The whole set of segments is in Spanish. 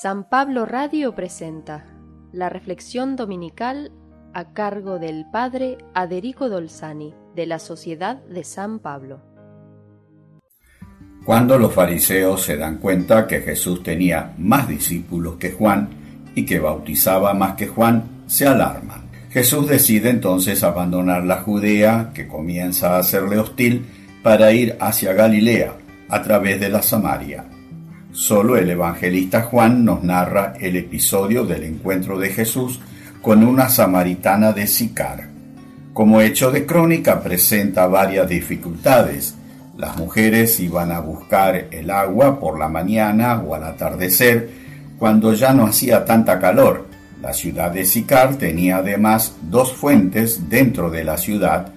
San Pablo Radio presenta la reflexión dominical a cargo del Padre Aderico Dolzani de la Sociedad de San Pablo. Cuando los fariseos se dan cuenta que Jesús tenía más discípulos que Juan y que bautizaba más que Juan, se alarman. Jesús decide entonces abandonar la Judea, que comienza a serle hostil, para ir hacia Galilea, a través de la Samaria. Solo el evangelista Juan nos narra el episodio del encuentro de Jesús con una samaritana de Sicar. Como hecho de crónica presenta varias dificultades. Las mujeres iban a buscar el agua por la mañana o al atardecer, cuando ya no hacía tanta calor. La ciudad de Sicar tenía además dos fuentes dentro de la ciudad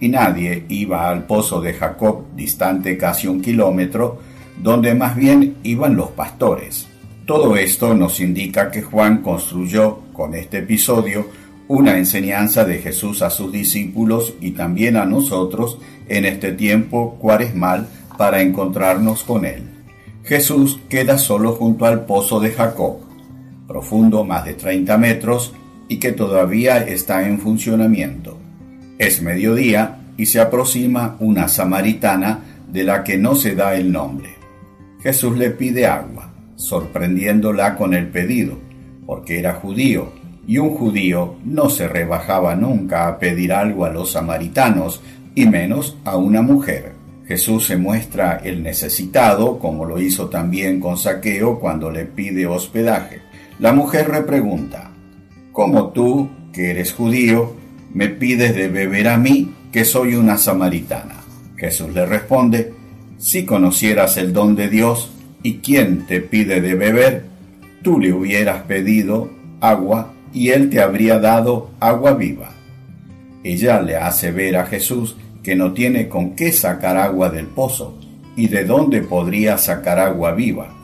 y nadie iba al pozo de Jacob, distante casi un kilómetro, donde más bien iban los pastores. Todo esto nos indica que Juan construyó con este episodio una enseñanza de Jesús a sus discípulos y también a nosotros en este tiempo cuaresmal para encontrarnos con Él. Jesús queda solo junto al pozo de Jacob, profundo más de 30 metros y que todavía está en funcionamiento. Es mediodía y se aproxima una samaritana de la que no se da el nombre. Jesús le pide agua, sorprendiéndola con el pedido, porque era judío, y un judío no se rebajaba nunca a pedir algo a los samaritanos, y menos a una mujer. Jesús se muestra el necesitado, como lo hizo también con Saqueo cuando le pide hospedaje. La mujer repregunta, ¿cómo tú, que eres judío, me pides de beber a mí, que soy una samaritana? Jesús le responde, si conocieras el don de Dios y quién te pide de beber, tú le hubieras pedido agua y él te habría dado agua viva. Ella le hace ver a Jesús que no tiene con qué sacar agua del pozo y de dónde podría sacar agua viva.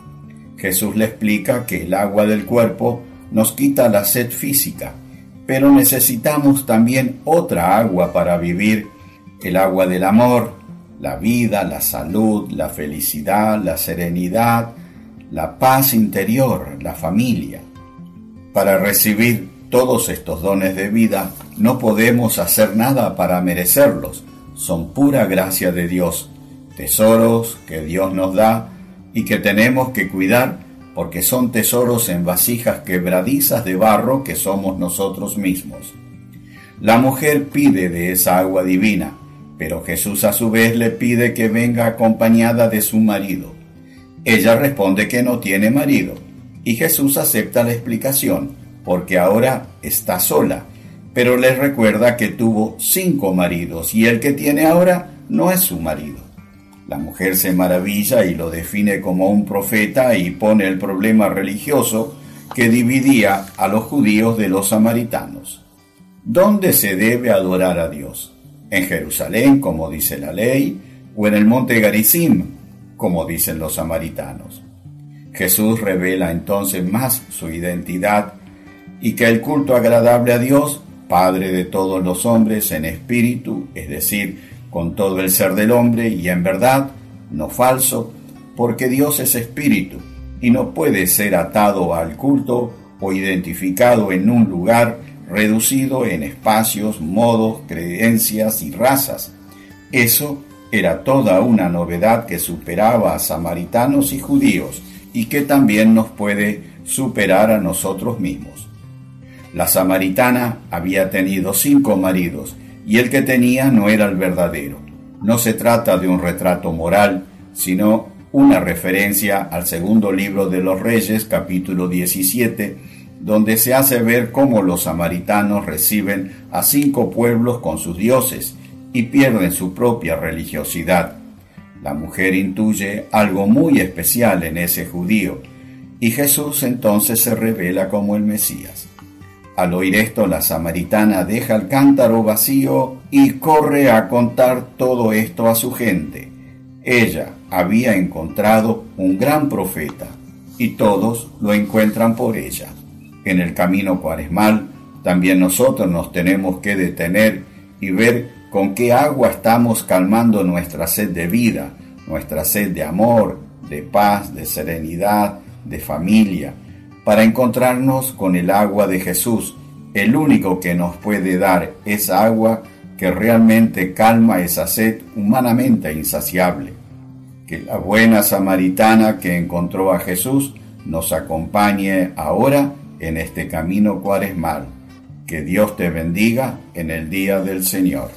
Jesús le explica que el agua del cuerpo nos quita la sed física, pero necesitamos también otra agua para vivir, el agua del amor, la vida, la salud, la felicidad, la serenidad, la paz interior, la familia. Para recibir todos estos dones de vida no podemos hacer nada para merecerlos, son pura gracia de Dios, tesoros que Dios nos da y que tenemos que cuidar porque son tesoros en vasijas quebradizas de barro que somos nosotros mismos. La mujer pide de esa agua divina, pero Jesús a su vez le pide que venga acompañada de su marido. Ella responde que no tiene marido, y Jesús acepta la explicación, porque ahora está sola, pero le recuerda que tuvo cinco maridos y el que tiene ahora no es su marido. La mujer se maravilla y lo define como un profeta y pone el problema religioso que dividía a los judíos de los samaritanos. ¿Dónde se debe adorar a Dios? En Jerusalén, como dice la ley, o en el monte Garizim, como dicen los samaritanos. Jesús revela entonces más su identidad y que el culto agradable a Dios, Padre de todos los hombres en espíritu, es decir, con todo el ser del hombre y en verdad, no falso, porque Dios es espíritu y no puede ser atado al culto o identificado en un lugar reducido en espacios, modos, creencias y razas. Eso era toda una novedad que superaba a samaritanos y judíos y que también nos puede superar a nosotros mismos. La samaritana había tenido cinco maridos y el que tenía no era el verdadero. No se trata de un retrato moral, sino una referencia al segundo libro de los Reyes, capítulo 17, donde se hace ver cómo los samaritanos reciben a cinco pueblos con sus dioses y pierden su propia religiosidad. La mujer intuye algo muy especial en ese judío, y Jesús entonces se revela como el Mesías. Al oír esto, la samaritana deja el cántaro vacío y corre a contar todo esto a su gente. Ella había encontrado un gran profeta, y todos lo encuentran por ella en el camino cuaresmal, también nosotros nos tenemos que detener y ver con qué agua estamos calmando nuestra sed de vida, nuestra sed de amor, de paz, de serenidad, de familia, para encontrarnos con el agua de Jesús, el único que nos puede dar esa agua que realmente calma esa sed humanamente insaciable. Que la buena samaritana que encontró a Jesús nos acompañe ahora en este camino cuaresmal. Que Dios te bendiga en el día del Señor.